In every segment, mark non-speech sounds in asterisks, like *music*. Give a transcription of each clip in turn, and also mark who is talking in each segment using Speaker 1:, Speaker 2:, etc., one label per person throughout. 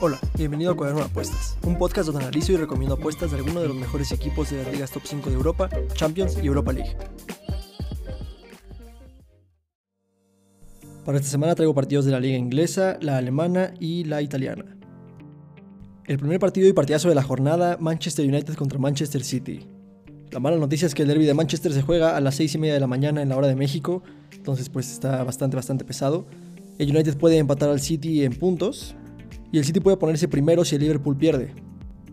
Speaker 1: Hola, bienvenido a Cuaderno de Apuestas, un podcast donde analizo y recomiendo apuestas de algunos de los mejores equipos de las ligas top 5 de Europa, Champions y Europa League. Para esta semana traigo partidos de la liga inglesa, la alemana y la italiana. El primer partido y partidazo de la jornada, Manchester United contra Manchester City. La mala noticia es que el derby de Manchester se juega a las 6 y media de la mañana en la hora de México, entonces pues está bastante, bastante pesado. El United puede empatar al City en puntos y el City puede ponerse primero si el Liverpool pierde.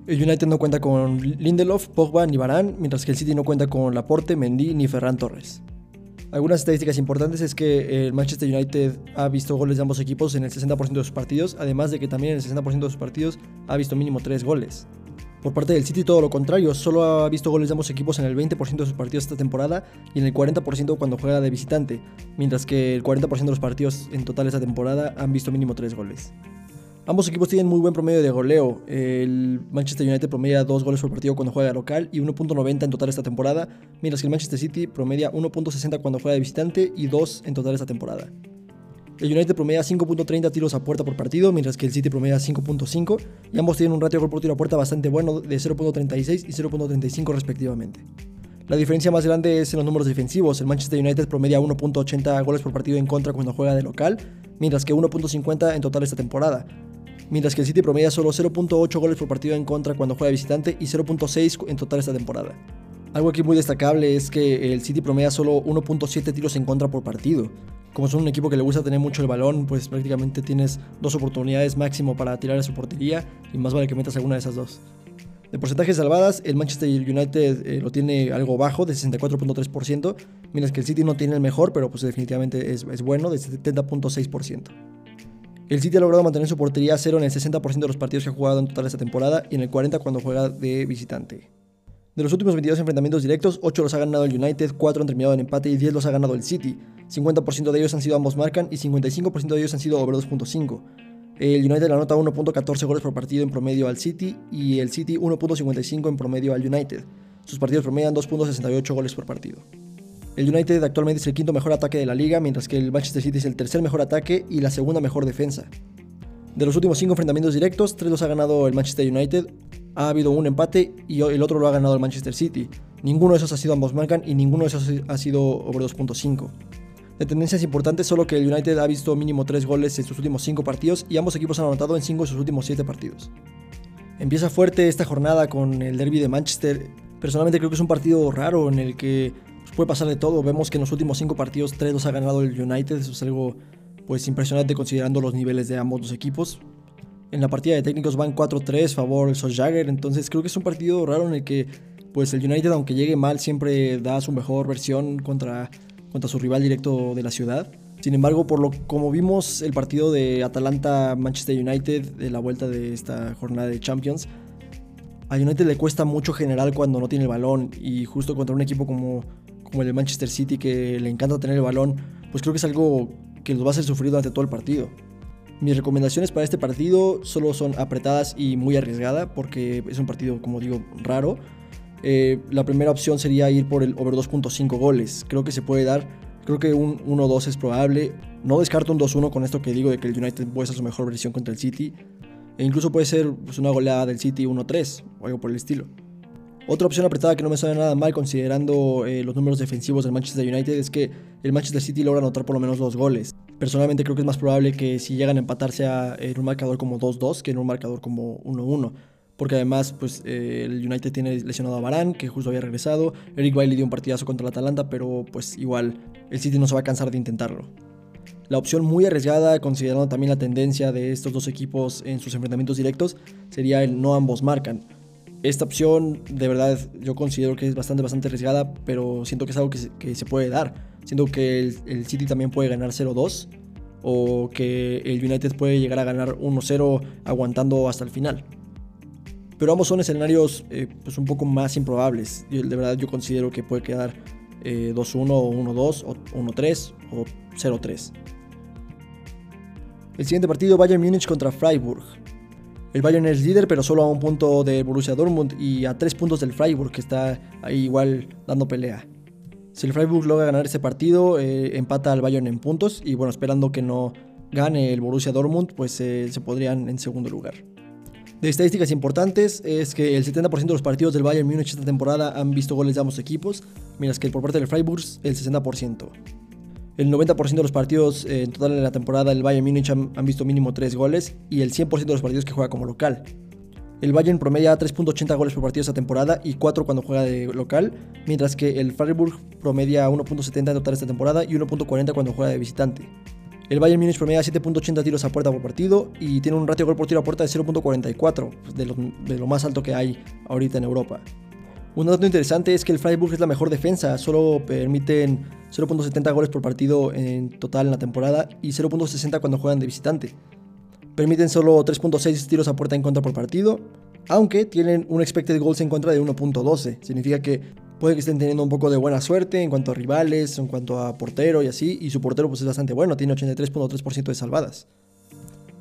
Speaker 1: El United no cuenta con Lindelof, Pogba ni Varane, mientras que el City no cuenta con Laporte, Mendy ni Ferran Torres. Algunas estadísticas importantes es que el Manchester United ha visto goles de ambos equipos en el 60% de sus partidos, además de que también en el 60% de sus partidos ha visto mínimo 3 goles. Por parte del City todo lo contrario, solo ha visto goles de ambos equipos en el 20% de sus partidos esta temporada y en el 40% cuando juega de visitante, mientras que el 40% de los partidos en total esta temporada han visto mínimo 3 goles. Ambos equipos tienen muy buen promedio de goleo. El Manchester United promedia 2 goles por partido cuando juega local y 1.90 en total esta temporada, mientras que el Manchester City promedia 1.60 cuando juega de visitante y 2 en total esta temporada. El United promedia 5.30 tiros a puerta por partido, mientras que el City promedia 5.5, y ambos tienen un ratio de gol por tiro a puerta bastante bueno de 0.36 y 0.35 respectivamente. La diferencia más grande es en los números defensivos. El Manchester United promedia 1.80 goles por partido en contra cuando juega de local, mientras que 1.50 en total esta temporada mientras que el City promedia solo 0.8 goles por partido en contra cuando juega visitante y 0.6 en total esta temporada. Algo aquí muy destacable es que el City promedia solo 1.7 tiros en contra por partido. Como son un equipo que le gusta tener mucho el balón, pues prácticamente tienes dos oportunidades máximo para tirar a su portería y más vale que metas alguna de esas dos. De porcentajes salvadas, el Manchester United eh, lo tiene algo bajo, de 64.3%, mientras que el City no tiene el mejor, pero pues definitivamente es, es bueno, de 70.6%. El City ha logrado mantener su portería a cero en el 60% de los partidos que ha jugado en total esta temporada y en el 40% cuando juega de visitante. De los últimos 22 enfrentamientos directos, 8 los ha ganado el United, 4 han terminado en empate y 10 los ha ganado el City. 50% de ellos han sido ambos marcan y 55% de ellos han sido over 2.5. El United anota 1.14 goles por partido en promedio al City y el City 1.55 en promedio al United. Sus partidos promedian 2.68 goles por partido. El United actualmente es el quinto mejor ataque de la liga, mientras que el Manchester City es el tercer mejor ataque y la segunda mejor defensa. De los últimos cinco enfrentamientos directos, tres los ha ganado el Manchester United, ha habido un empate y el otro lo ha ganado el Manchester City. Ninguno de esos ha sido ambos marcan y ninguno de esos ha sido over 2.5. De tendencias importantes, solo que el United ha visto mínimo 3 goles en sus últimos 5 partidos y ambos equipos han anotado en 5 de sus últimos 7 partidos. Empieza fuerte esta jornada con el derby de Manchester. Personalmente creo que es un partido raro en el que puede pasar de todo. Vemos que en los últimos cinco partidos, tres los ha ganado el United. Eso es algo pues impresionante considerando los niveles de ambos los equipos. En la partida de técnicos van 4-3 favor Jagger. Entonces creo que es un partido raro en el que pues el United, aunque llegue mal, siempre da su mejor versión contra, contra su rival directo de la ciudad. Sin embargo, por lo como vimos el partido de Atalanta-Manchester United de la vuelta de esta jornada de Champions, a United le cuesta mucho general cuando no tiene el balón y justo contra un equipo como como el de Manchester City, que le encanta tener el balón, pues creo que es algo que los va a hacer sufrir durante todo el partido. Mis recomendaciones para este partido solo son apretadas y muy arriesgadas, porque es un partido, como digo, raro. Eh, la primera opción sería ir por el over 2.5 goles. Creo que se puede dar. Creo que un 1-2 es probable. No descarto un 2-1 con esto que digo de que el United ser su mejor versión contra el City. E incluso puede ser pues, una goleada del City 1-3 o algo por el estilo. Otra opción apretada que no me suena nada mal considerando eh, los números defensivos del Manchester United es que el Manchester City logra anotar por lo menos dos goles. Personalmente creo que es más probable que si llegan a empatarse en un marcador como 2-2 que en un marcador como 1-1. Porque además pues, eh, el United tiene lesionado a Varane, que justo había regresado. Eric Bailey dio un partidazo contra el Atalanta, pero pues igual el City no se va a cansar de intentarlo. La opción muy arriesgada, considerando también la tendencia de estos dos equipos en sus enfrentamientos directos, sería el no ambos marcan. Esta opción, de verdad, yo considero que es bastante, bastante arriesgada, pero siento que es algo que se, puede dar. Siento que el, City también puede ganar 0-2 o que el United puede llegar a ganar 1-0 aguantando hasta el final. Pero ambos son escenarios eh, pues un poco más improbables. de verdad yo considero que puede quedar 2-1 eh, o 1-2 o 1-3 o 0-3. El siguiente partido Bayern Múnich contra Freiburg. El Bayern es líder, pero solo a un punto de Borussia Dortmund y a tres puntos del Freiburg, que está ahí igual dando pelea. Si el Freiburg logra ganar ese partido, eh, empata al Bayern en puntos y bueno, esperando que no, gane el Borussia Dortmund, pues eh, se podrían en segundo lugar. De estadísticas importantes es que el 70% de los partidos del Bayern Múnich esta temporada han visto goles de ambos equipos, mientras que por parte del Freiburg el 60%. El 90% de los partidos eh, en total en la temporada del Bayern Múnich han, visto mínimo 3 goles y el 100% de los partidos que juega como local. El Bayern promedia 3.80 goles por partido esta temporada y 4 cuando juega de local, mientras que el Freiburg promedia 1.70 en total esta temporada y 1.40 cuando juega de visitante. El Bayern Múnich promedia 7.80 tiros a puerta por partido y tiene un ratio gol por tiro a puerta de 0.44, pues, de, lo, de lo más alto que hay ahorita en Europa. Un dato interesante es que el Freiburg es la mejor defensa, solo permiten 0.70 goles por partido en total en la temporada y 0.60 cuando juegan de visitante. Permiten solo 3.6 tiros a puerta en contra por partido, aunque tienen un expected goals en contra de 1.12. Significa que puede que estén teniendo un poco de buena suerte en cuanto a rivales, en cuanto a portero y así, y su portero pues es bastante bueno, tiene 83.3% de salvadas.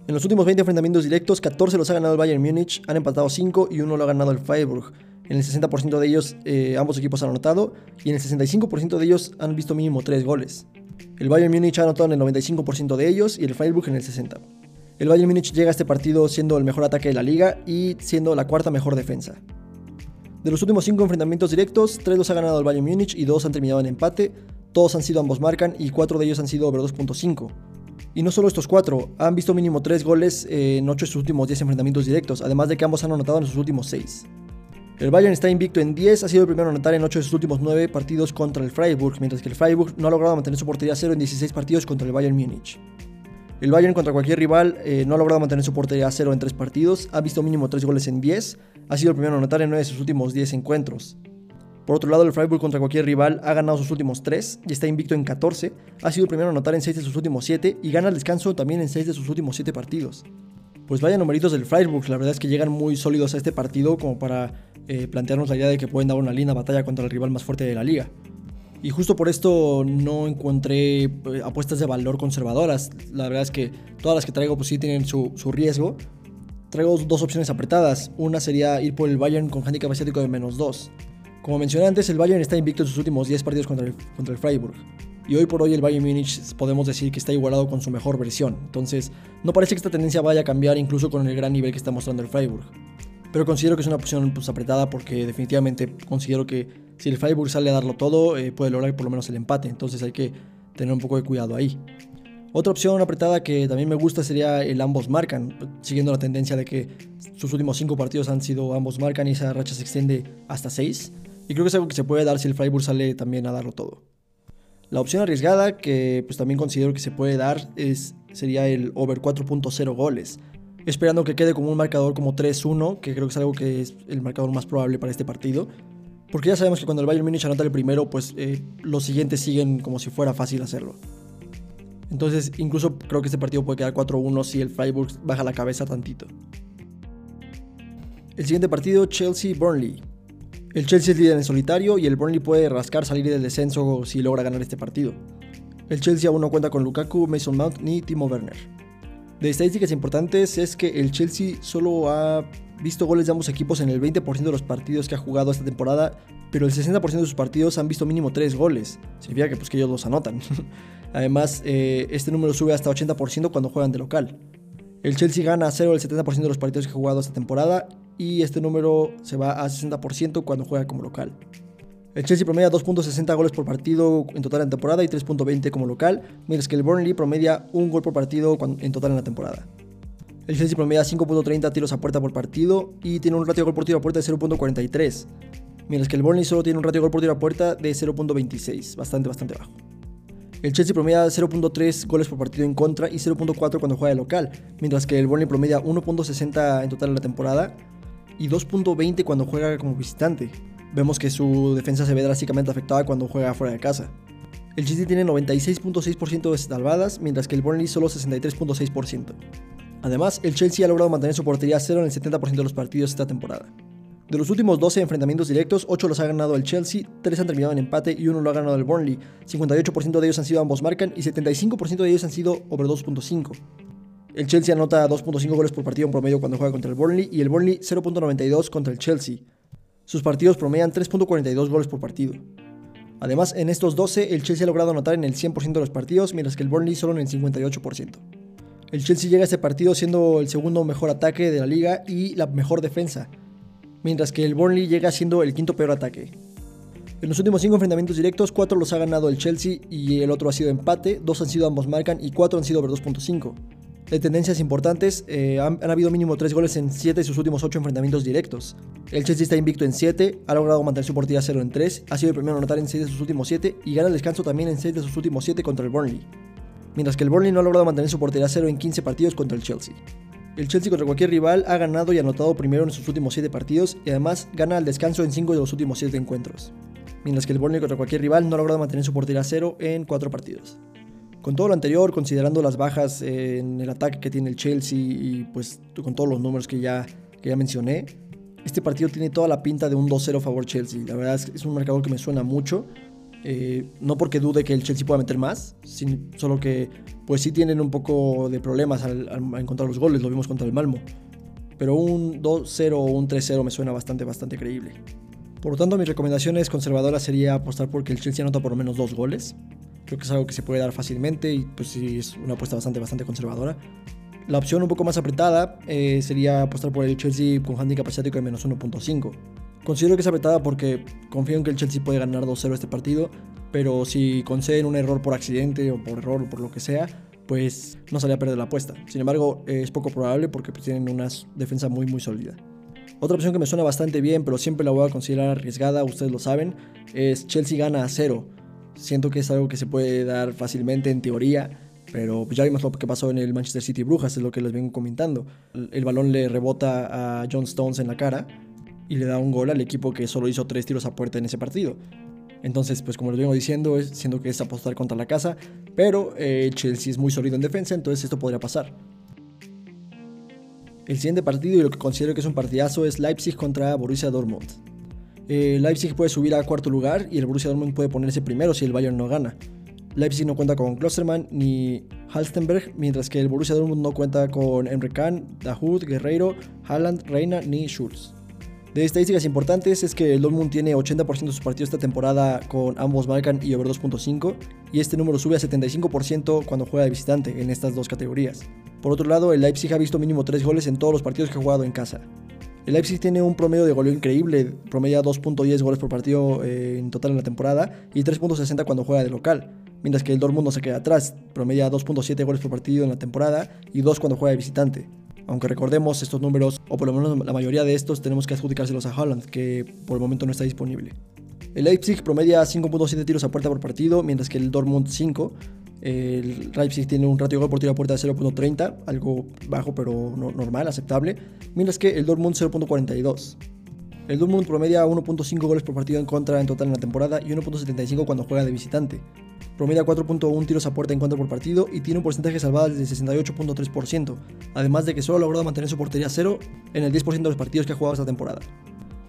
Speaker 1: En los últimos 20 enfrentamientos directos, 14 los ha ganado el Bayern Múnich, han empatado 5 y 1 lo ha ganado el Freiburg. En el 60% de ellos eh, ambos equipos han anotado y en el 65% de ellos han visto mínimo 3 goles. El Bayern Múnich ha anotado en el 95% de ellos y el Freiburg en el 60%. El Bayern Múnich llega a este partido siendo el mejor ataque de la liga y siendo la cuarta mejor defensa. De los últimos 5 enfrentamientos directos, 3 los ha ganado el Bayern Múnich y 2 han terminado en empate, todos han sido ambos marcan y 4 de ellos han sido over 2.5. Y no solo estos 4, han visto mínimo 3 goles en 8 de sus últimos 10 enfrentamientos directos, además de que ambos han anotado en sus últimos 6. El Bayern está invicto en 10, ha sido el primero en anotar en 8 de sus últimos 9 partidos contra el Freiburg, mientras que el Freiburg no ha logrado mantener su portería 0 en 16 partidos contra el Bayern Múnich. El Bayern contra cualquier rival eh, no ha logrado mantener su portería a cero en 3 partidos, ha visto mínimo 3 goles en 10, ha sido el primero en anotar en 9 de sus últimos 10 encuentros. Por otro lado, el Freiburg contra cualquier rival ha ganado sus últimos 3 y está invicto en 14, ha sido el primero en anotar en 6 de sus últimos 7 y gana el descanso también en 6 de sus últimos 7 partidos. Pues vaya numeritos del Freiburg, la verdad es que llegan muy sólidos a este partido como para eh, plantearnos la idea de que pueden dar una linda batalla contra el rival más fuerte de la liga. Y justo por esto no encontré eh, apuestas de valor conservadoras. La verdad es que todas las que traigo pues sí tienen su, su riesgo. Traigo dos opciones apretadas. Una sería ir por el Bayern con handicap asiático de menos 2. Como mencioné antes, el Bayern está invicto en sus últimos 10 partidos contra el, contra el Freiburg. Y hoy por hoy el Bayern Múnich podemos decir que está igualado con su mejor versión. Entonces, no parece que esta tendencia vaya a cambiar incluso con el gran nivel que está mostrando el Freiburg. Pero considero que es una opción pues, apretada porque definitivamente considero que si el Freiburg sale a darlo todo, eh, puede lograr por lo menos el empate. Entonces hay que tener un poco de cuidado ahí. Otra opción apretada que también me gusta sería el ambos marcan, siguiendo la tendencia de que sus últimos 5 partidos han sido ambos marcan y esa racha se extiende hasta 6. Y creo que es algo que se puede dar si el Freiburg sale también a darlo todo. La opción arriesgada que pues también considero que se puede dar es, sería el over 4.0 goles. Esperando que quede como un marcador como 3-1, que creo que es algo que es el marcador más probable para este partido. Porque ya sabemos que cuando el Bayern Múnich anota el primero, pues eh, los siguientes siguen como si fuera fácil hacerlo. Entonces, incluso creo que este partido puede quedar 4-1 si el Freiburg baja la cabeza tantito. El siguiente partido, Chelsea-Burnley. El Chelsea es líder en solitario y el Burnley puede rascar salir del descenso si logra ganar este partido. El Chelsea aún no cuenta con Lukaku, Mason Mount ni Timo Werner. De estadísticas importantes es que el Chelsea solo ha visto goles de ambos equipos en el 20% de los partidos que ha jugado esta temporada, pero el 60% de sus partidos han visto mínimo 3 goles. Significa que, pues, que ellos los anotan. *laughs* Además, eh, este número sube hasta 80% cuando juegan de local. El Chelsea gana 0 el 70% de los partidos que ha jugado esta temporada y este número se va a 60% cuando juega como local. El Chelsea promedia 2.60 goles por partido en total en temporada y 3.20 como local, mientras que el Burnley promedia un gol por partido en total en la temporada. El Chelsea promedia 5.30 tiros a puerta por partido y tiene un ratio de gol por tiro a puerta de 0.43, mientras que el Burnley solo tiene un ratio de gol por tiro a puerta de 0.26, bastante, bastante bajo. El Chelsea promedia 0.3 goles por partido en contra y 0.4 cuando juega de local, mientras que el Burnley promedia 1.60 en total en la temporada y 2.20 cuando juega como visitante. Vemos que su defensa se ve drásticamente afectada cuando juega fuera de casa. El Chelsea tiene 96.6% de salvadas, mientras que el Burnley solo 63.6%. Además, el Chelsea ha logrado mantener su portería a cero en el 70% de los partidos esta temporada. De los últimos 12 enfrentamientos directos, 8 los ha ganado el Chelsea, 3 han terminado en empate y 1 lo ha ganado el Burnley. 58% de ellos han sido ambos marcan y 75% de ellos han sido over 2.5. El Chelsea anota 2.5 goles por partido en promedio cuando juega contra el Burnley y el Burnley 0.92 contra el Chelsea. Sus partidos promedian 3.42 goles por partido. Además, en estos 12, el Chelsea ha logrado anotar en el 100% de los partidos, mientras que el Burnley solo en el 58%. El Chelsea llega a este partido siendo el segundo mejor ataque de la liga y la mejor defensa, mientras que el Burnley llega siendo el quinto peor ataque. En los últimos cinco enfrentamientos directos, cuatro los ha ganado el Chelsea y el otro ha sido empate, dos han sido ambos marcan y cuatro han sido over 2.5. De tendencias importantes, eh, han, habido mínimo 3 goles en 7 de sus últimos 8 enfrentamientos directos. El Chelsea está invicto en 7, ha logrado mantener su portería 0 en 3, ha sido el primero en anotar en 6 de sus últimos 7 y gana el descanso también en 6 de sus últimos 7 contra el Burnley. Mientras que el Burnley no ha logrado mantener su portería 0 en 15 partidos contra el Chelsea. El Chelsea contra cualquier rival ha ganado y anotado primero en sus últimos 7 partidos y además gana el descanso en 5 de los últimos 7 encuentros. Mientras que el Burnley contra cualquier rival no ha logrado mantener su portería 0 en 4 partidos. Con todo lo anterior, considerando las bajas en el ataque que tiene el Chelsea y pues con todos los números que ya, que ya mencioné, este partido tiene toda la pinta de un 2-0 favor Chelsea. La verdad es que es un marcador que me suena mucho. Eh, no porque dude que el Chelsea pueda meter más, solo que pues sí tienen un poco de problemas al, encontrar los goles, lo vimos contra el Malmo. Pero un 2-0 o un 3-0 me suena bastante, bastante creíble. Por lo tanto, mi recomendación es conservadora sería apostar porque el Chelsea anota por lo menos dos goles. Creo que es algo que se puede dar fácilmente y pues sí es una apuesta bastante, bastante conservadora. La opción un poco más apretada eh, sería apostar por el Chelsea con handicap asiático de menos 1.5. Considero que es apretada porque confío en que el Chelsea puede ganar 2-0 este partido, pero si conceden un error por accidente o por error o por lo que sea, pues no sale a perder la apuesta. Sin embargo, es poco probable porque pues, tienen una defensa muy muy sólida. Otra opción que me suena bastante bien, pero siempre la voy a considerar arriesgada, ustedes lo saben, es Chelsea gana a 0. Siento que es algo que se puede dar fácilmente en teoría, pero ya vimos lo que pasó en el Manchester City Brujas, es lo que les vengo comentando. El, balón le rebota a John Stones en la cara y le da un gol al equipo que solo hizo tres tiros a puerta en ese partido. Entonces, pues como les vengo diciendo, es, siento que es apostar contra la casa, pero eh, Chelsea es muy sólido en defensa, entonces esto podría pasar. El siguiente partido y lo que considero que es un partidazo es Leipzig contra Borussia Dortmund. Eh, Leipzig puede subir a cuarto lugar y el Borussia Dortmund puede ponerse primero si el Bayern no gana. Leipzig no cuenta con Klostermann ni Halstenberg, mientras que el Borussia Dortmund no cuenta con Emre Can, Dahoud, Guerreiro, Haaland, Reina ni Schulz. De estadísticas importantes es que el Dortmund tiene 80% de sus partidos esta temporada con ambos marcan y over 2.5 y este número sube a 75% cuando juega de visitante en estas dos categorías. Por otro lado, el Leipzig ha visto mínimo 3 goles en todos los partidos que ha jugado en casa. El Leipzig tiene un promedio de goleo increíble, promedia 2.10 goles por partido eh, en total en la temporada y 3.60 cuando juega de local, mientras que el Dortmund no se queda atrás, promedia 2.7 goles por partido en la temporada y 2 cuando juega de visitante. Aunque recordemos estos números, o por lo menos la mayoría de estos, tenemos que adjudicárselos a Holland, que por el momento no está disponible. El Leipzig promedia 5.7 tiros a puerta por partido, mientras que el Dortmund 5, el Leipzig tiene un ratio de gol por tiro a puerta de 0.30, algo bajo pero normal, aceptable, mientras que el Dortmund 0.42. El Dortmund promedia 1.5 goles por partido en contra en total en la temporada y 1.75 cuando juega de visitante. Promedia 4.1 tiros a puerta en contra por partido y tiene un porcentaje de salvadas de 68.3%, además de que solo ha logrado mantener su portería cero en el 10% de los partidos que ha jugado esta temporada.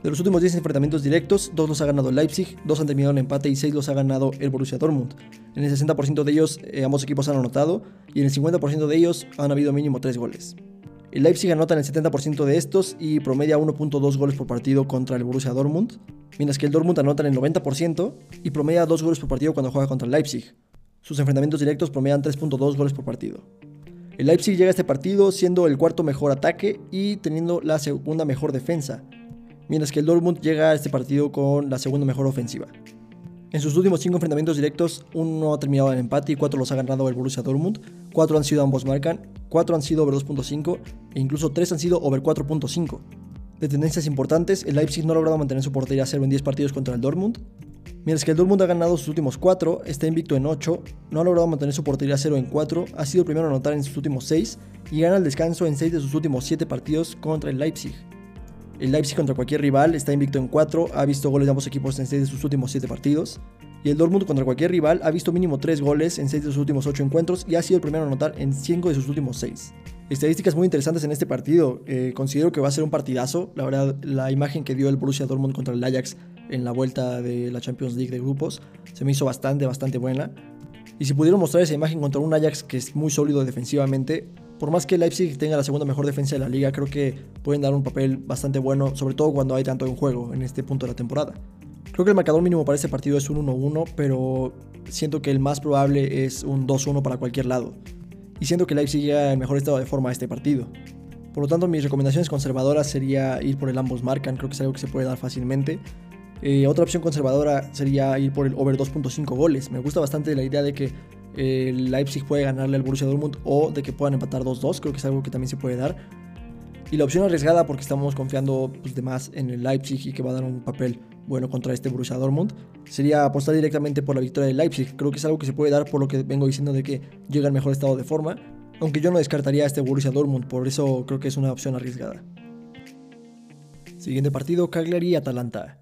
Speaker 1: De los últimos 10 enfrentamientos directos, 2 los ha ganado Leipzig, 2 han terminado en empate y 6 los ha ganado el Borussia Dortmund. En el 60% de ellos eh, ambos equipos han anotado y en el 50% de ellos han habido mínimo 3 goles. El Leipzig anota en el 70% de estos y promedia 1.2 goles por partido contra el Borussia Dortmund, mientras que el Dortmund anota en el 90% y promedia 2 goles por partido cuando juega contra el Leipzig. Sus enfrentamientos directos promedian 3.2 goles por partido. El Leipzig llega a este partido siendo el cuarto mejor ataque y teniendo la segunda mejor defensa, mientras que el Dortmund llega a este partido con la segunda mejor ofensiva. En sus últimos 5 enfrentamientos directos, uno ha terminado en empate y 4 los ha ganado el Borussia Dortmund, 4 han sido ambos marcan, 4 han sido over 2.5 e incluso 3 han sido over 4.5. De tendencias importantes, el Leipzig no ha logrado mantener su portería a 0 en 10 partidos contra el Dortmund, mientras que el Dortmund ha ganado sus últimos 4, está invicto en 8, no ha logrado mantener su portería a 0 en 4, ha sido el primero a anotar en sus últimos 6 y gana el descanso en 6 de sus últimos 7 partidos contra el Leipzig. El Leipzig contra cualquier rival está invicto en 4, ha visto goles de ambos equipos en 6 de sus últimos 7 partidos. Y el Dortmund contra cualquier rival ha visto mínimo 3 goles en 6 de sus últimos 8 encuentros y ha sido el primero a anotar en 5 de sus últimos 6. Estadísticas muy interesantes en este partido. Eh, considero que va a ser un partidazo. La verdad, la imagen que dio el Borussia Dortmund contra el Ajax en la vuelta de la Champions League de grupos se me hizo bastante, bastante buena. Y si pudieron mostrar esa imagen contra un Ajax que es muy sólido defensivamente, por más que Leipzig tenga la segunda mejor defensa de la liga, creo que pueden dar un papel bastante bueno, sobre todo cuando hay tanto en juego en este punto de la temporada. Creo que el marcador mínimo para este partido es un 1-1, pero siento que el más probable es un 2-1 para cualquier lado. y siendo que Leipzig llega en mejor estado de forma a este partido. Por lo tanto, mis recomendaciones conservadoras sería ir por el ambos marcan, creo que es algo que se puede dar fácilmente. Eh, otra opción conservadora sería ir por el over 2.5 goles. Me gusta bastante la idea de que el Leipzig puede ganarle al Borussia Dortmund o de que puedan empatar 2-2, creo que es algo que también se puede dar. Y la opción arriesgada porque estamos confiando pues, de más en el Leipzig y que va a dar un papel bueno contra este Borussia Dortmund sería apostar directamente por la victoria del Leipzig. Creo que es algo que se puede dar por lo que vengo diciendo de que llega en mejor estado de forma, aunque yo no descartaría este Borussia Dortmund, por eso creo que es una opción arriesgada. Siguiente partido, Cagliari-Atalanta.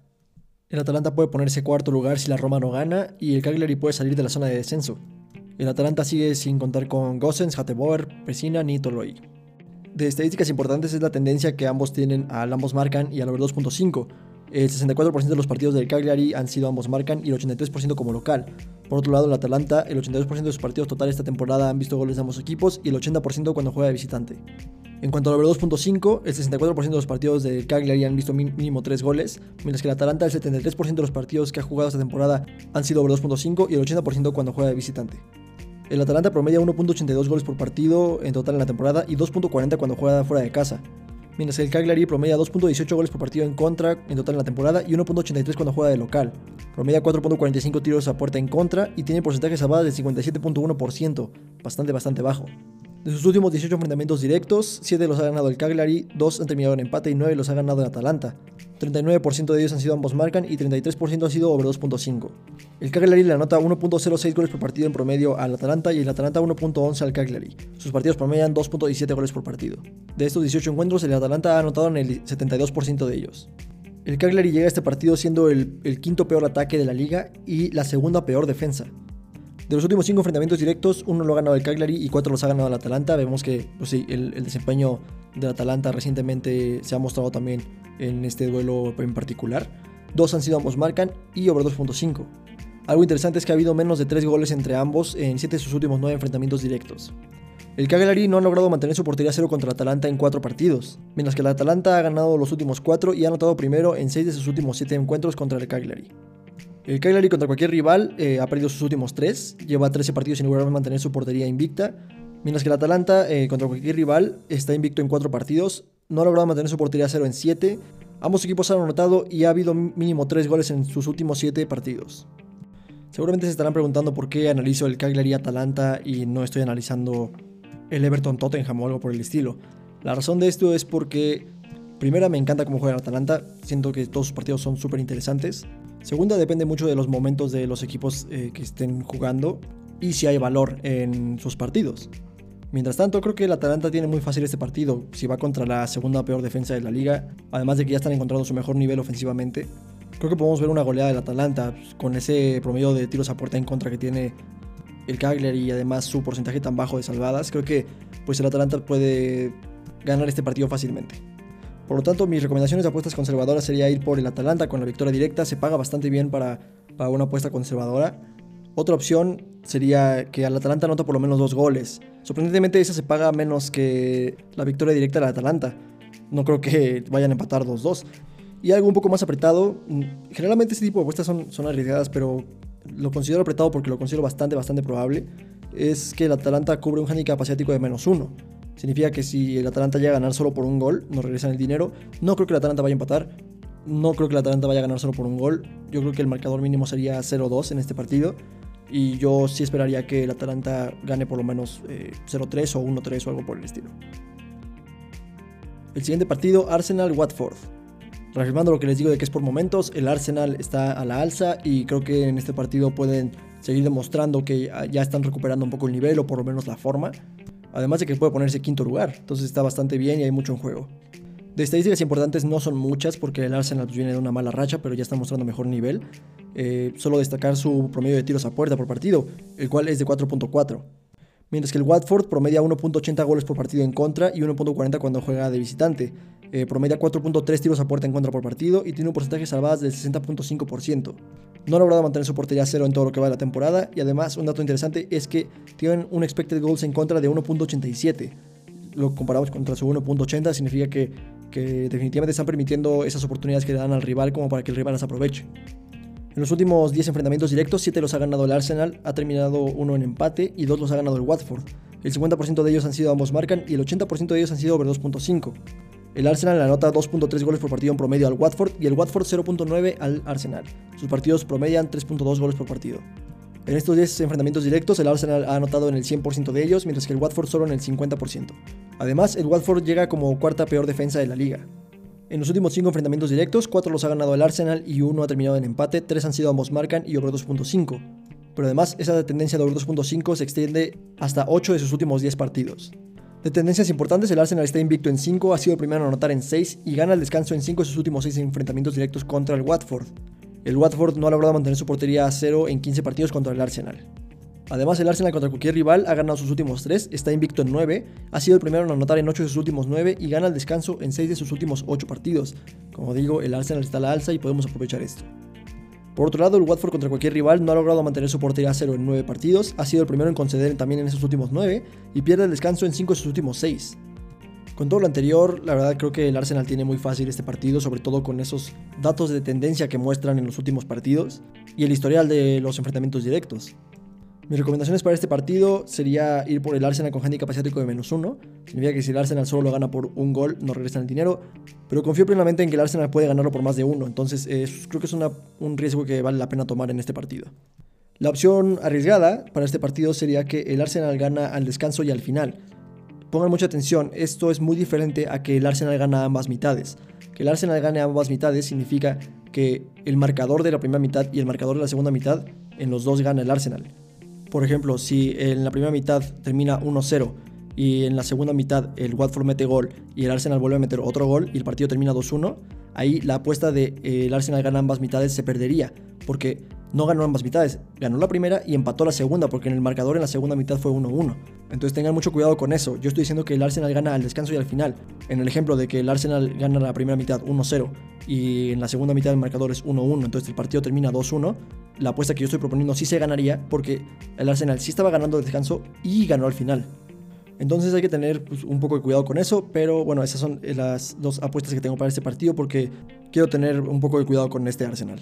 Speaker 1: El Atalanta puede ponerse cuarto lugar si la Roma no gana y el Cagliari puede salir de la zona de descenso. El Atalanta sigue sin contar con Gossens, Hateboer, Pesina ni Toloi. De estadísticas importantes es la tendencia que ambos tienen al ambos marcan y al over 2.5. El 64% de los partidos del Cagliari han sido ambos marcan y el 83% como local. Por otro lado, el Atalanta, el 82% de sus partidos totales esta temporada han visto goles de ambos equipos y el 80% cuando juega de visitante. En cuanto al over 2.5, el 64% de los partidos del Cagliari han visto mínimo 3 goles, mientras que el Atalanta, el 73% de los partidos que ha jugado esta temporada han sido over 2.5 y el 80% cuando juega de visitante. El Atalanta promedia 1.82 goles por partido en total en la temporada y 2.40 cuando juega fuera de casa. Mientras que el Cagliari promedia 2.18 goles por partido en contra en total en la temporada y 1.83 cuando juega de local. Promedia 4.45 tiros a puerta en contra y tiene porcentajes salvadas del 57.1%, bastante bastante bajo. De sus últimos 18 enfrentamientos directos, 7 los ha ganado el Cagliari, 2 han terminado en empate y 9 los ha ganado el Atalanta. 39% de ellos han sido ambos marcan y 33% han sido over 2.5. El Cagliari le anota 1.06 goles por partido en promedio al Atalanta y el Atalanta 1.11 al Cagliari. Sus partidos promedian 2.17 goles por partido. De estos 18 encuentros, el Atalanta ha anotado en el 72% de ellos. El Cagliari llega a este partido siendo el, el quinto peor ataque de la liga y la segunda peor defensa. De los últimos cinco enfrentamientos directos, uno lo ha ganado el Cagliari y cuatro los ha ganado el Atalanta. Vemos que pues sí, el, desempeño del Atalanta recientemente se ha mostrado también en este duelo en particular. Dos han sido ambos marcan y over 2.5. Algo interesante es que ha habido menos de tres goles entre ambos en siete de sus últimos nueve enfrentamientos directos. El Cagliari no ha logrado mantener su portería cero contra el Atalanta en cuatro partidos, mientras que el Atalanta ha ganado los últimos cuatro y ha anotado primero en seis de sus últimos siete encuentros contra el Cagliari. El Cagliari contra cualquier rival eh, ha perdido sus últimos tres, lleva 13 partidos sin lograr mantener su portería invicta, mientras que el Atalanta eh, contra cualquier rival está invicto en 4 partidos, no ha logrado mantener su portería cero en 7, ambos equipos han anotado y ha habido mínimo 3 goles en sus últimos 7 partidos. Seguramente se estarán preguntando por qué analizo el Cagliari Atalanta y no estoy analizando el Everton Tottenham o algo por el estilo. La razón de esto es porque primera me encanta cómo juega el Atalanta, siento que todos sus partidos son súper interesantes. Segunda, depende mucho de los momentos de los equipos eh, que estén jugando y si hay valor en sus partidos. Mientras tanto, creo que el Atalanta tiene muy fácil este partido. Si va contra la segunda peor defensa de la liga, además de que ya están encontrando su mejor nivel ofensivamente, creo que podemos ver una goleada del Atalanta pues, con ese promedio de tiros a puerta en contra que tiene el Cagliari y además su porcentaje tan bajo de salvadas. Creo que pues el Atalanta puede ganar este partido fácilmente. Por lo tanto, mis recomendaciones de apuestas conservadoras sería ir por el Atalanta con la victoria directa. Se paga bastante bien para, para una apuesta conservadora. Otra opción sería que al Atalanta anota por lo menos dos goles. Sorprendentemente esa se paga menos que la victoria directa del Atalanta. No creo que vayan a empatar 2-2. Y algo un poco más apretado. Mm, generalmente este tipo de apuestas son, son arriesgadas, pero lo considero apretado porque lo considero bastante, bastante probable. Es que el Atalanta cubre un handicap asiático de menos uno. Significa que si el Atalanta llega a ganar solo por un gol, nos regresan el dinero. No creo que el Atalanta vaya a empatar. No creo que el Atalanta vaya a ganar solo por un gol. Yo creo que el marcador mínimo sería 0-2 en este partido. Y yo sí esperaría que el Atalanta gane por lo menos 0-3 eh, o 1-3 o algo por el estilo. El siguiente partido, Arsenal-Watford. Reafirmando lo que les digo de que es por momentos, el Arsenal está a la alza y creo que en este partido pueden seguir demostrando que ya están recuperando un poco el nivel o por lo menos la forma. Además de que puede ponerse quinto lugar, entonces está bastante bien y hay mucho en juego. De estadísticas importantes no son muchas porque el Arsenal pues, viene de una mala racha, pero ya está mostrando mejor nivel. Eh, solo destacar su promedio de tiros a puerta por partido, el cual es de 4.4. Mientras que el Watford promedia 1.80 goles por partido en contra y 1.40 cuando juega de visitante. Eh, promedia 4.3 tiros a puerta en contra por partido y tiene un porcentaje de salvadas del 60.5%. No ha logrado mantener su portería cero en todo lo que va de la temporada y además un dato interesante es que tienen un expected goals en contra de 1.87. Lo comparamos contra su 1.80 significa que, que definitivamente están permitiendo esas oportunidades que le dan al rival como para que el rival las aproveche. En los últimos 10 enfrentamientos directos, 7 los ha ganado el Arsenal, ha terminado uno en empate y 2 los ha ganado el Watford. el 50% de ellos han sido ambos marcan y el 80% de ellos han sido over 2.5. El Arsenal anota 2.3 goles por partido en promedio al Watford y el Watford 0.9 al Arsenal. Sus partidos promedian 3.2 goles por partido. En estos 10 enfrentamientos directos, el Arsenal ha anotado en el 100% de ellos, mientras que el Watford solo en el 50%. Además, el Watford llega como cuarta peor defensa de la liga. En los últimos 5 enfrentamientos directos, 4 los ha ganado el Arsenal y 1 ha terminado en empate, 3 han sido ambos marcan y over 2.5. Pero además, esa tendencia de over 2.5 se extiende hasta 8 de sus últimos 10 partidos. De tendencias importantes, el Arsenal está invicto en 5, ha sido el primero en anotar en 6 y gana el descanso en 5 de sus últimos 6 enfrentamientos directos contra el Watford. El Watford no ha logrado mantener su portería a 0 en 15 partidos contra el Arsenal. Además, el Arsenal contra cualquier rival ha ganado sus últimos 3, está invicto en 9, ha sido el primero en anotar en 8 de sus últimos 9 y gana el descanso en 6 de sus últimos 8 partidos. Como digo, el Arsenal está a la alza y podemos aprovechar esto. Por otro lado, el Watford contra cualquier rival no ha logrado mantener su portería a cero en 9 partidos, ha sido el primero en conceder también en esos últimos 9 y pierde el descanso en 5 de sus últimos 6. Con todo lo anterior, la verdad creo que el Arsenal tiene muy fácil este partido, sobre todo con esos datos de tendencia que muestran en los últimos partidos y el historial de los enfrentamientos directos. Mis recomendaciones para este partido sería ir por el Arsenal con handicap asiático de menos uno. Significa que si el Arsenal solo lo gana por un gol, no regresan el dinero. Pero confío plenamente en que el Arsenal puede ganarlo por más de uno. Entonces creo que es un riesgo que vale la pena tomar en este partido. La opción arriesgada para este partido sería que el Arsenal gana al descanso y al final. Pongan mucha atención, esto es muy diferente a que el Arsenal gana ambas mitades. Que el Arsenal gane ambas mitades significa que el marcador de la primera mitad y el marcador de la segunda mitad, en los dos gana el Arsenal. Por ejemplo, si en la primera mitad termina 1-0 y en la segunda mitad el Watford mete gol y el Arsenal vuelve a meter otro gol y el partido termina 2-1, ahí la apuesta de eh, el Arsenal gana ambas mitades se perdería, porque no ganó ambas mitades, ganó la primera y empató la segunda, porque en el marcador en la segunda mitad fue 1-1. Entonces tengan mucho cuidado con eso. Yo estoy diciendo que el Arsenal gana al descanso y al final. En el ejemplo de que el Arsenal gana la primera mitad 1-0 y en la segunda mitad el marcador es 1-1, entonces el partido termina 2-1, la apuesta que yo estoy proponiendo sí se ganaría porque el Arsenal sí estaba ganando de descanso y ganó al final. Entonces hay que tener pues, un poco de cuidado con eso, pero bueno, esas son las dos apuestas que tengo para este partido porque quiero tener un poco de cuidado con este Arsenal.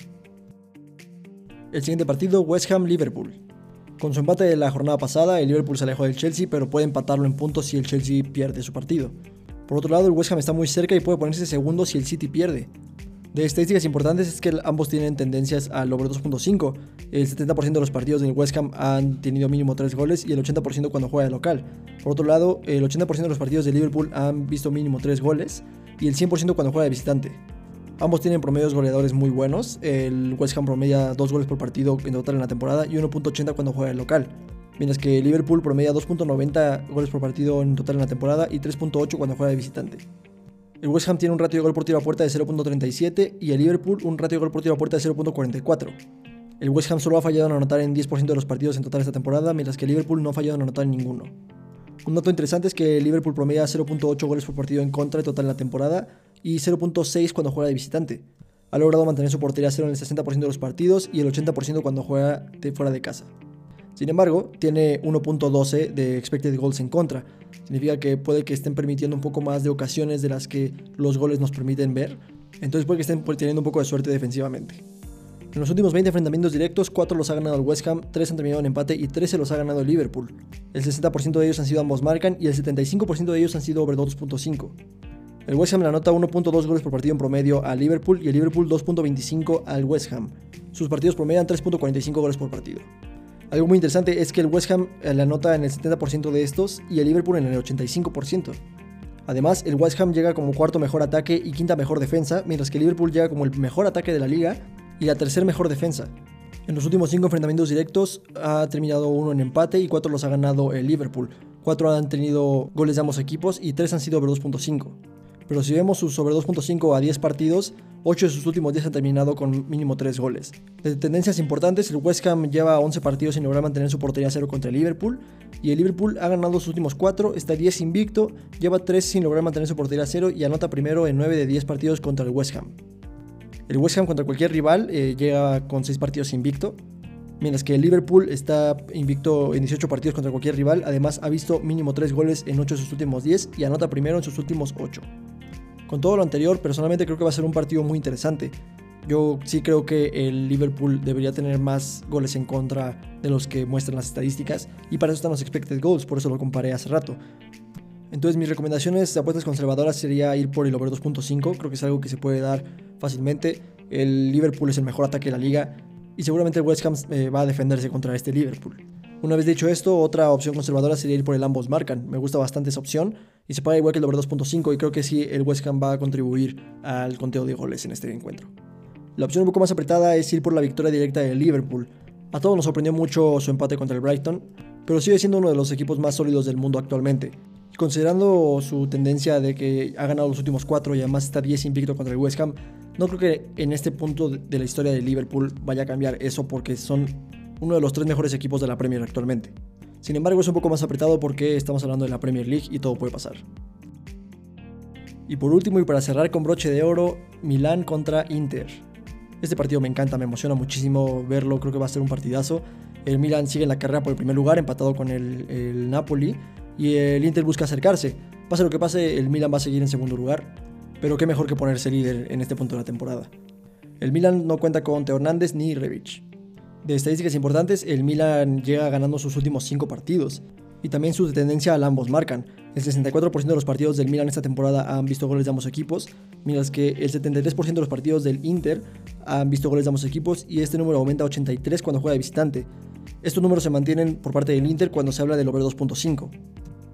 Speaker 1: El siguiente partido, West Ham-Liverpool. Con su empate de la jornada pasada, el Liverpool se alejó del Chelsea, pero puede empatarlo en puntos si el Chelsea pierde su partido. Por otro lado, el West Ham está muy cerca y puede ponerse segundo si el City pierde. De estadísticas importantes es que ambos tienen tendencias al over 2.5. El 70% de los partidos del West Ham han tenido mínimo 3 goles y el 80% cuando juega de local. Por otro lado, el 80% de los partidos de Liverpool han visto mínimo 3 goles y el 100% cuando juega de visitante. Ambos tienen promedios goleadores muy buenos. El West Ham promedia 2 goles por partido en total en la temporada y 1.80 cuando juega de local. Mientras que Liverpool promedia 2.90 goles por partido en total en la temporada y 3.8 cuando juega de visitante. El West Ham tiene un ratio de gol por tiro a puerta de 0.37 y el Liverpool un ratio de gol por tiro a puerta de 0.44. El West Ham solo ha fallado en anotar en 10% de los partidos en total esta temporada, mientras que el Liverpool no ha fallado en anotar en ninguno. Un dato interesante es que el Liverpool promedia 0.8 goles por partido en contra en total en la temporada y 0.6 cuando juega de visitante. Ha logrado mantener su portería a cero en el 60% de los partidos y el 80% cuando juega de fuera de casa. Sin embargo, tiene 1.12 de expected goals en contra. Significa que puede que estén permitiendo un poco más de ocasiones de las que los goles nos permiten ver. Entonces puede que estén teniendo un poco de suerte defensivamente. En los últimos 20 enfrentamientos directos, 4 los ha ganado el West Ham, 3 han terminado en empate y 13 los ha ganado el Liverpool. El 60% de ellos han sido ambos marcan y el 75% de ellos han sido over 2.5. El West Ham le anota 1.2 goles por partido en promedio al Liverpool y el Liverpool 2.25 al West Ham. Sus partidos promedian 3.45 goles por partido. Algo muy interesante es que el West Ham eh, le anota en el 70% de estos y el Liverpool en el 85%. Además, el West Ham llega como cuarto mejor ataque y quinta mejor defensa, mientras que el Liverpool llega como el mejor ataque de la liga y la tercer mejor defensa. En los últimos cinco enfrentamientos directos ha terminado uno en empate y cuatro los ha ganado el Liverpool. Cuatro han tenido goles de ambos equipos y tres han sido over 2.5 pero si vemos sus sobre 2.5 a 10 partidos, 8 de sus últimos 10 han terminado con mínimo 3 goles. De tendencias importantes, el West Ham lleva 11 partidos sin lograr mantener su portería cero contra el Liverpool, y el Liverpool ha ganado sus últimos 4, está 10 invicto, lleva 3 sin lograr mantener su portería cero y anota primero en 9 de 10 partidos contra el West Ham. El West Ham contra cualquier rival eh, llega con 6 partidos invicto, mientras que el Liverpool está invicto en 18 partidos contra cualquier rival, además ha visto mínimo 3 goles en 8 de sus últimos 10 y anota primero en sus últimos 8. Con todo lo anterior, personalmente creo que va a ser un partido muy interesante. Yo sí creo que el Liverpool debería tener más goles en contra de los que muestran las estadísticas y para eso están los expected goals, por eso lo comparé hace rato. Entonces mis recomendaciones de apuestas conservadoras sería ir por el over 2.5, creo que es algo que se puede dar fácilmente. El Liverpool es el mejor ataque de la liga y seguramente el West Ham eh, va a defenderse contra este Liverpool. Una vez dicho esto, otra opción conservadora sería ir por el ambos marcan. Me gusta bastante esa opción y se paga igual que el over 2.5 y creo que sí el West Ham va a contribuir al conteo de goles en este encuentro. La opción un poco más apretada es ir por la victoria directa del Liverpool. A todos nos sorprendió mucho su empate contra el Brighton, pero sigue siendo uno de los equipos más sólidos del mundo actualmente. Considerando su tendencia de que ha ganado los últimos 4 y además está 10 invicto contra el West Ham, no creo que en este punto de la historia de Liverpool vaya a cambiar eso porque son uno de los tres mejores equipos de la Premier actualmente. Sin embargo, es un poco más apretado porque estamos hablando de la Premier League y todo puede pasar. Y por último, y para cerrar con broche de oro, Milán contra Inter. Este partido me encanta, me emociona muchísimo verlo, creo que va a ser un partidazo. El Milan sigue en la carrera por el primer lugar, empatado con el, Napoli, y el Inter busca acercarse. Pase lo que pase, el Milan va a seguir en segundo lugar, pero qué mejor que ponerse líder en este punto de la temporada. El Milan no cuenta con Teo Hernández ni Rebic. De estadísticas importantes, el Milan llega ganando sus últimos 5 partidos. Y también su tendencia al ambos marcan. El 64% de los partidos del Milan esta temporada han visto goles de ambos equipos, mientras que el 73% de los partidos del Inter han visto goles de ambos equipos y este número aumenta a 83 cuando juega de visitante. Estos números se mantienen por parte del Inter cuando se habla del over 2.5.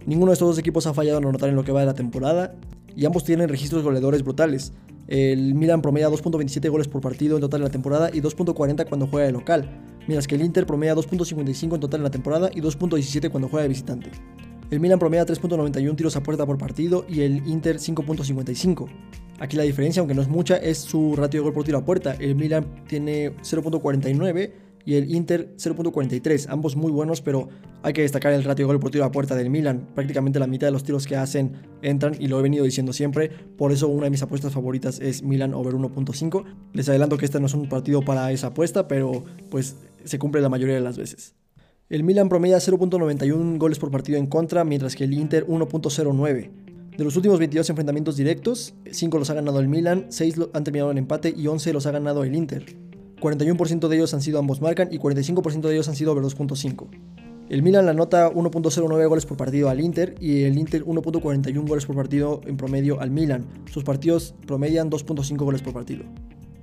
Speaker 1: Ninguno de estos dos equipos ha fallado en anotar en lo que va de la temporada y ambos tienen registros goleadores brutales. El Milan promedia 2.27 goles por partido en total en la temporada y 2.40 cuando juega de local, mientras que el Inter promedia 2.55 en total en la temporada y 2.17 cuando juega de visitante. El Milan promedia 3.91 tiros a puerta por partido y el Inter 5.55. Aquí la diferencia, aunque no es mucha, es su ratio de gol por tiro a puerta. El Milan tiene 0.49 y el Inter 0.43, ambos muy buenos, pero hay que destacar el ratio gol por tiro a puerta del Milan. Prácticamente la mitad de los tiros que hacen entran y lo he venido diciendo siempre, por eso una de mis apuestas favoritas es Milan over 1.5. Les adelanto que este no es un partido para esa apuesta, pero pues se cumple la mayoría de las veces. El Milan promedia 0.91 goles por partido en contra, mientras que el Inter 1.09. De los últimos 22 enfrentamientos directos, 5 los ha ganado el Milan, 6 han terminado en empate y 11 los ha ganado el Inter. 41% de ellos han sido ambos marcan y 45% de ellos han sido over 2.5. El Milan anota 1.09 goles por partido al Inter y el Inter 1.41 goles por partido en promedio al Milan. Sus partidos promedian 2.5 goles por partido.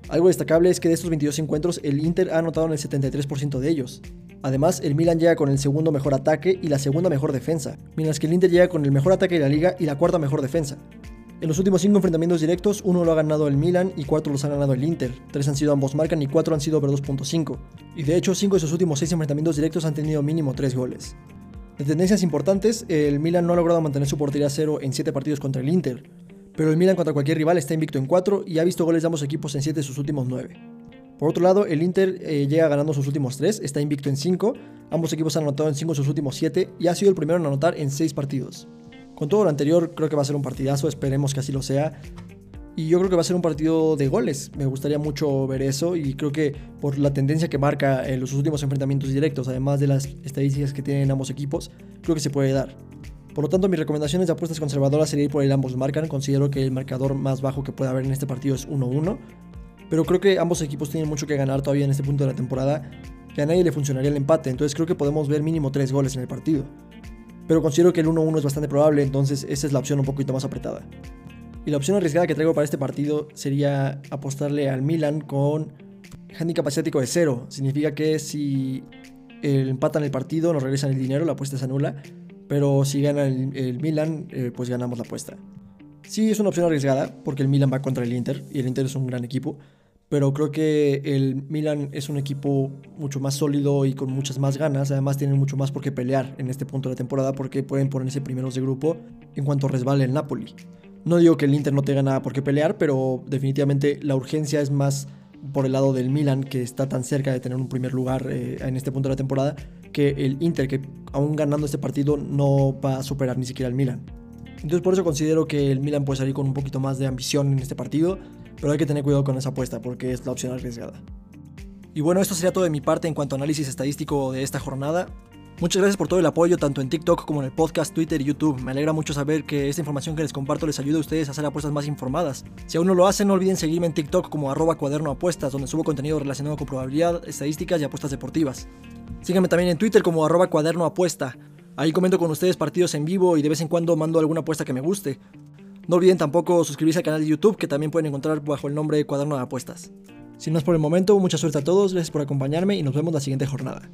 Speaker 1: Algo destacable es que de estos 22 encuentros el Inter ha anotado en el 73% de ellos. Además, el Milan llega con el segundo mejor ataque y la segunda mejor defensa, mientras que el Inter llega con el mejor ataque de la liga y la cuarta mejor defensa. En los últimos 5 enfrentamientos directos, uno lo ha ganado el Milan y 4 los ha ganado el Inter. 3 han sido ambos marcan y 4 han sido over 2.5. Y de hecho, 5 de sus últimos 6 enfrentamientos directos han tenido mínimo 3 goles. De tendencias importantes, el Milan no ha logrado mantener su portería cero en 7 partidos contra el Inter, pero el Milan contra cualquier rival está invicto en 4 y ha visto goles de ambos equipos en 7 de sus últimos 9. Por otro lado, el Inter eh, llega ganando sus últimos 3, está invicto en 5, ambos equipos han anotado en 5 de sus últimos 7 y ha sido el primero en anotar en 6 partidos. Con todo lo anterior, creo que va a ser un partidazo, esperemos que así lo sea. Y yo creo que va a ser un partido de goles. Me gustaría mucho ver eso y creo que por la tendencia que marca en los últimos enfrentamientos directos, además de las estadísticas que tienen ambos equipos, creo que se puede dar. Por lo tanto, mis recomendaciones de apuestas conservadoras sería ir por el ambos marcan. Considero que el marcador más bajo que puede haber en este partido es 1-1. Pero creo que ambos equipos tienen mucho que ganar todavía en este punto de la temporada. Que a nadie le funcionaría el empate. Entonces creo que podemos ver mínimo 3 goles en el partido pero considero que el 1-1 es bastante probable, entonces esa es la opción un poquito más apretada. Y la opción arriesgada que traigo para este partido sería apostarle al Milan con handicap asiático de 0. Significa que si empatan el partido nos regresan el dinero, la apuesta se anula, pero si gana el, Milan, eh, pues ganamos la apuesta. Sí, es una opción arriesgada, porque el Milan va contra el Inter, y el Inter es un gran equipo, pero creo que el Milan es un equipo mucho más sólido y con muchas más ganas. Además tienen mucho más por qué pelear en este punto de la temporada porque pueden ponerse primeros de grupo en cuanto resbale el Napoli. No digo que el Inter no tenga nada por qué pelear, pero definitivamente la urgencia es más por el lado del Milan, que está tan cerca de tener un primer lugar eh, en este punto de la temporada, que el Inter, que aún ganando este partido no va a superar ni siquiera al Milan. Entonces por eso considero que el Milan puede salir con un poquito más de ambición en este partido pero hay que tener cuidado con esa apuesta porque es la opción arriesgada. Y bueno, esto sería todo de mi parte en cuanto a análisis estadístico de esta jornada. Muchas gracias por todo el apoyo tanto en TikTok como en el podcast, Twitter y YouTube. Me alegra mucho saber que esta información que les comparto les ayuda a ustedes a hacer apuestas más informadas. Si aún no lo hacen, no olviden seguirme en TikTok como arroba donde subo contenido relacionado con probabilidad, estadísticas y apuestas deportivas. Síganme también en Twitter como arroba cuaderno apuesta. Ahí comento con ustedes partidos en vivo y de vez en cuando mando alguna apuesta que me guste. No olviden tampoco suscribirse al canal de YouTube que también pueden encontrar bajo el nombre Cuaderno de Apuestas. Sin más por el momento, mucha suerte a todos, gracias por acompañarme y nos vemos la siguiente jornada.